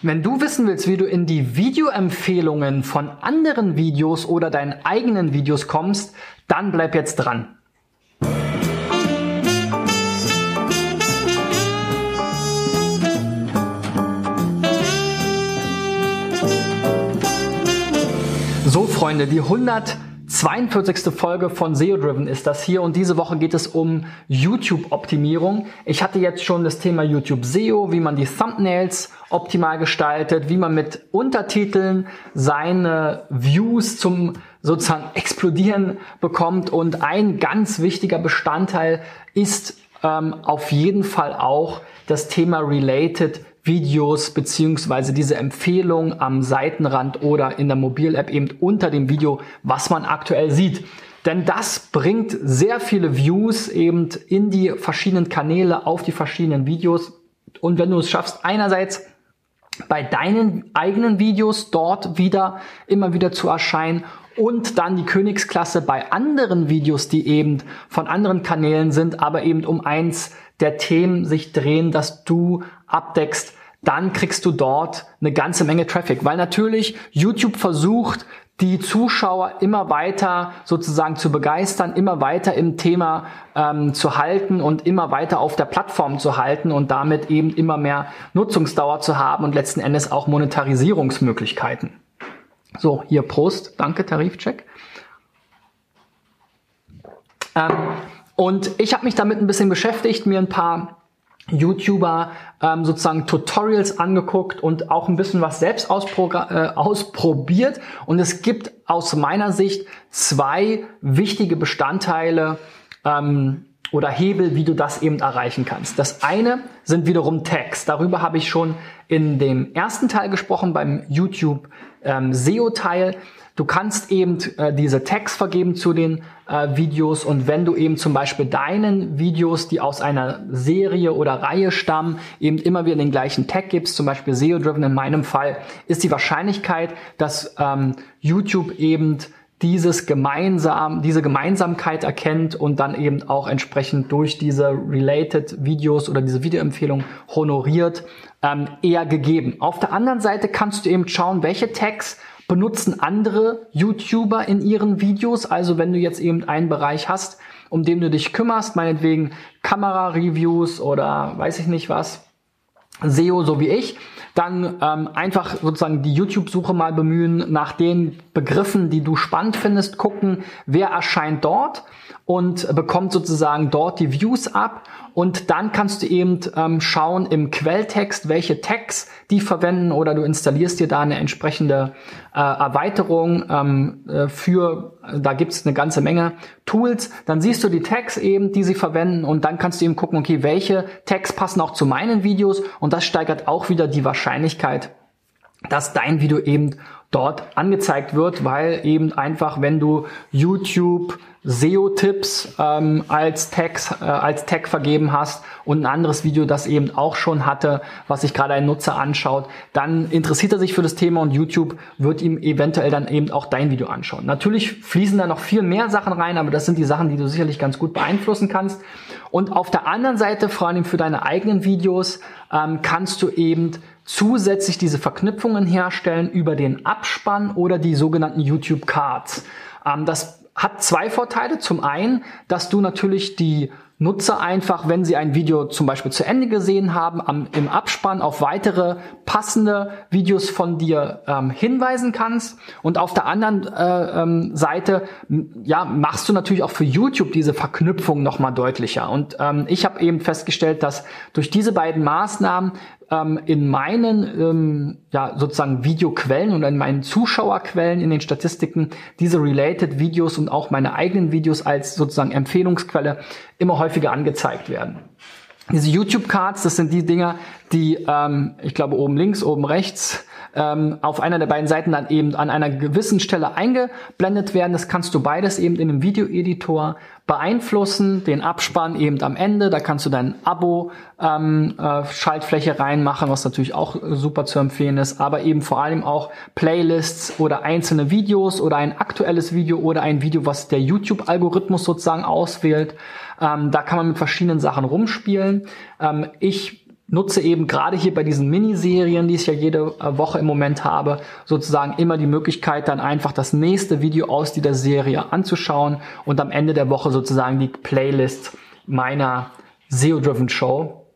Wenn du wissen willst, wie du in die Videoempfehlungen von anderen Videos oder deinen eigenen Videos kommst, dann bleib jetzt dran. So Freunde, die 100 42. Folge von SEO Driven ist das hier und diese Woche geht es um YouTube-Optimierung. Ich hatte jetzt schon das Thema YouTube SEO, wie man die Thumbnails optimal gestaltet, wie man mit Untertiteln seine Views zum sozusagen explodieren bekommt und ein ganz wichtiger Bestandteil ist ähm, auf jeden Fall auch das Thema Related Videos beziehungsweise diese Empfehlung am Seitenrand oder in der Mobil-App eben unter dem Video, was man aktuell sieht. Denn das bringt sehr viele Views eben in die verschiedenen Kanäle, auf die verschiedenen Videos. Und wenn du es schaffst, einerseits bei deinen eigenen Videos dort wieder, immer wieder zu erscheinen und dann die Königsklasse bei anderen Videos, die eben von anderen Kanälen sind, aber eben um eins der Themen sich drehen, dass du abdeckst, dann kriegst du dort eine ganze Menge Traffic, weil natürlich YouTube versucht, die Zuschauer immer weiter sozusagen zu begeistern, immer weiter im Thema ähm, zu halten und immer weiter auf der Plattform zu halten und damit eben immer mehr Nutzungsdauer zu haben und letzten Endes auch Monetarisierungsmöglichkeiten. So, hier Prost, danke, Tarifcheck. Ähm, und ich habe mich damit ein bisschen beschäftigt, mir ein paar YouTuber ähm, sozusagen Tutorials angeguckt und auch ein bisschen was selbst äh, ausprobiert. Und es gibt aus meiner Sicht zwei wichtige Bestandteile ähm, oder Hebel, wie du das eben erreichen kannst. Das eine sind wiederum Tags. Darüber habe ich schon in dem ersten Teil gesprochen, beim YouTube ähm, SEO-Teil. Du kannst eben äh, diese Tags vergeben zu den äh, Videos und wenn du eben zum Beispiel deinen Videos, die aus einer Serie oder Reihe stammen, eben immer wieder den gleichen Tag gibst, zum Beispiel SEO-Driven in meinem Fall, ist die Wahrscheinlichkeit, dass ähm, YouTube eben dieses gemeinsam, diese Gemeinsamkeit erkennt und dann eben auch entsprechend durch diese related Videos oder diese Videoempfehlung honoriert, ähm, eher gegeben. Auf der anderen Seite kannst du eben schauen, welche Tags benutzen andere YouTuber in ihren Videos. Also wenn du jetzt eben einen Bereich hast, um den du dich kümmerst, meinetwegen Kamera-Reviews oder weiß ich nicht was, SEO so wie ich, dann ähm, einfach sozusagen die YouTube-Suche mal bemühen, nach den Begriffen, die du spannend findest, gucken, wer erscheint dort und bekommt sozusagen dort die Views ab und dann kannst du eben ähm, schauen im Quelltext, welche Tags die verwenden oder du installierst dir da eine entsprechende äh, Erweiterung ähm, äh, für, da gibt's eine ganze Menge Tools. Dann siehst du die Tags eben, die sie verwenden und dann kannst du eben gucken, okay, welche Tags passen auch zu meinen Videos und das steigert auch wieder die Wahrscheinlichkeit, dass dein Video eben dort angezeigt wird, weil eben einfach, wenn du YouTube SEO-Tipps ähm, als, Tags, äh, als Tag vergeben hast und ein anderes Video, das eben auch schon hatte, was sich gerade ein Nutzer anschaut, dann interessiert er sich für das Thema und YouTube wird ihm eventuell dann eben auch dein Video anschauen. Natürlich fließen da noch viel mehr Sachen rein, aber das sind die Sachen, die du sicherlich ganz gut beeinflussen kannst. Und auf der anderen Seite, vor allem für deine eigenen Videos, ähm, kannst du eben zusätzlich diese Verknüpfungen herstellen über den Abspann oder die sogenannten YouTube Cards. Ähm, das hat zwei Vorteile. Zum einen, dass du natürlich die Nutzer einfach, wenn sie ein Video zum Beispiel zu Ende gesehen haben, am, im Abspann auf weitere passende Videos von dir ähm, hinweisen kannst. Und auf der anderen äh, ähm, Seite, ja, machst du natürlich auch für YouTube diese Verknüpfung nochmal deutlicher. Und ähm, ich habe eben festgestellt, dass durch diese beiden Maßnahmen ähm, in meinen ähm, ja, sozusagen Videoquellen oder in meinen Zuschauerquellen in den Statistiken diese related Videos und auch meine eigenen Videos als sozusagen Empfehlungsquelle immer häufiger angezeigt werden. Diese YouTube-Cards, das sind die Dinger, die, ähm, ich glaube, oben links, oben rechts, ähm, auf einer der beiden Seiten dann eben an einer gewissen Stelle eingeblendet werden. Das kannst du beides eben in einem Videoeditor beeinflussen, den Abspann eben am Ende. Da kannst du dein Abo ähm, äh, Schaltfläche reinmachen, was natürlich auch super zu empfehlen ist, aber eben vor allem auch Playlists oder einzelne Videos oder ein aktuelles Video oder ein Video, was der YouTube-Algorithmus sozusagen auswählt. Ähm, da kann man mit verschiedenen Sachen rumspielen. Ähm, ich nutze eben gerade hier bei diesen Miniserien, die ich ja jede äh, Woche im Moment habe, sozusagen immer die Möglichkeit, dann einfach das nächste Video aus dieser Serie anzuschauen und am Ende der Woche sozusagen die Playlist meiner SEO-Driven Show,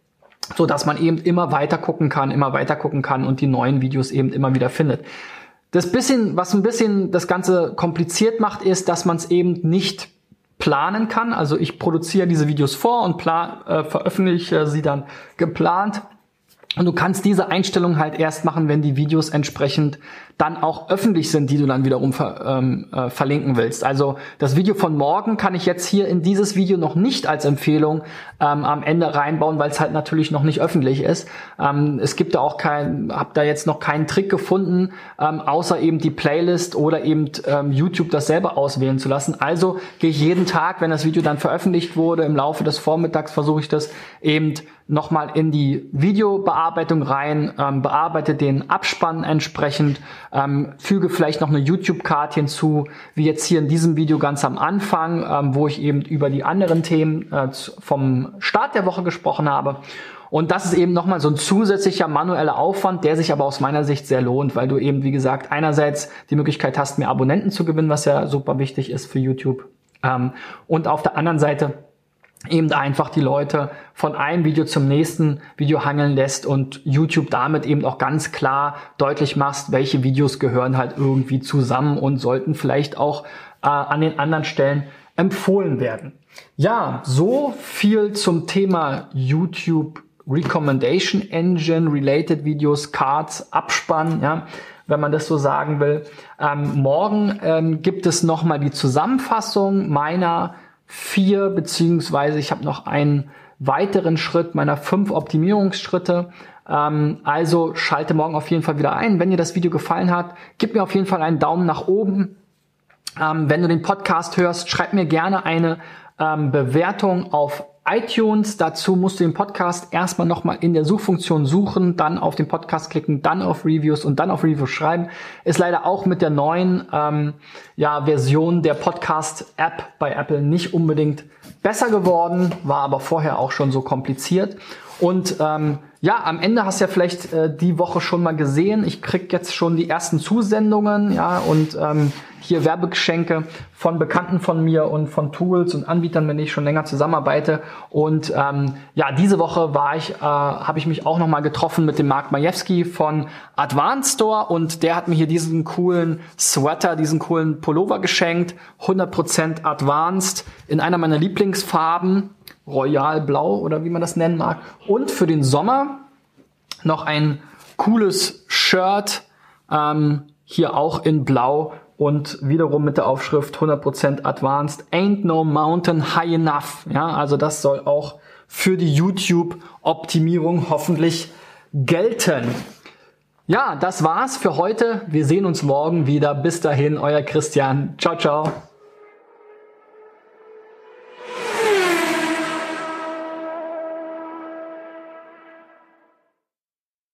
so dass man eben immer weiter gucken kann, immer weiter gucken kann und die neuen Videos eben immer wieder findet. Das bisschen, was ein bisschen das Ganze kompliziert macht, ist, dass man es eben nicht planen kann. Also ich produziere diese Videos vor und plan, äh, veröffentliche sie dann geplant. Und du kannst diese Einstellung halt erst machen, wenn die Videos entsprechend dann auch öffentlich sind, die du dann wiederum ver, ähm, äh, verlinken willst. Also das Video von morgen kann ich jetzt hier in dieses Video noch nicht als Empfehlung ähm, am Ende reinbauen, weil es halt natürlich noch nicht öffentlich ist. Ähm, es gibt da auch kein, habe da jetzt noch keinen Trick gefunden, ähm, außer eben die Playlist oder eben ähm, YouTube das selber auswählen zu lassen. Also gehe ich jeden Tag, wenn das Video dann veröffentlicht wurde, im Laufe des Vormittags versuche ich das eben nochmal in die Videobearbeitung rein, ähm, bearbeite den Abspann entsprechend, ähm, füge vielleicht noch eine YouTube-Card hinzu, wie jetzt hier in diesem Video ganz am Anfang, ähm, wo ich eben über die anderen Themen äh, vom Start der Woche gesprochen habe. Und das ist eben nochmal so ein zusätzlicher manueller Aufwand, der sich aber aus meiner Sicht sehr lohnt, weil du eben, wie gesagt, einerseits die Möglichkeit hast, mehr Abonnenten zu gewinnen, was ja super wichtig ist für YouTube. Ähm, und auf der anderen Seite eben einfach die Leute von einem Video zum nächsten Video hangeln lässt und YouTube damit eben auch ganz klar deutlich machst, welche Videos gehören halt irgendwie zusammen und sollten vielleicht auch äh, an den anderen Stellen empfohlen werden. Ja, so viel zum Thema YouTube Recommendation Engine, Related Videos, Cards, Abspann, ja, wenn man das so sagen will. Ähm, morgen ähm, gibt es nochmal die Zusammenfassung meiner vier, beziehungsweise ich habe noch einen weiteren Schritt meiner fünf Optimierungsschritte. Ähm, also schalte morgen auf jeden Fall wieder ein. Wenn dir das Video gefallen hat, gib mir auf jeden Fall einen Daumen nach oben. Ähm, wenn du den Podcast hörst, schreib mir gerne eine ähm, Bewertung auf iTunes. Dazu musst du den Podcast erstmal nochmal in der Suchfunktion suchen, dann auf den Podcast klicken, dann auf Reviews und dann auf Reviews schreiben. Ist leider auch mit der neuen ähm, ja, Version der Podcast-App bei Apple nicht unbedingt besser geworden, war aber vorher auch schon so kompliziert. Und ähm, ja, am Ende hast du ja vielleicht äh, die Woche schon mal gesehen. Ich krieg jetzt schon die ersten Zusendungen, ja, und ähm, hier Werbegeschenke von Bekannten von mir und von Tools und Anbietern, mit denen ich schon länger zusammenarbeite. Und ähm, ja, diese Woche war ich, äh, habe ich mich auch noch mal getroffen mit dem Mark Majewski von Advanced Store und der hat mir hier diesen coolen Sweater, diesen coolen Pullover geschenkt, 100% Advanced in einer meiner Lieblingsfarben Royal Blau oder wie man das nennen mag. Und für den Sommer noch ein cooles Shirt, ähm, hier auch in Blau und wiederum mit der Aufschrift 100% Advanced, Ain't No Mountain High Enough. Ja, also das soll auch für die YouTube-Optimierung hoffentlich gelten. Ja, das war's für heute. Wir sehen uns morgen wieder. Bis dahin, euer Christian. Ciao, ciao.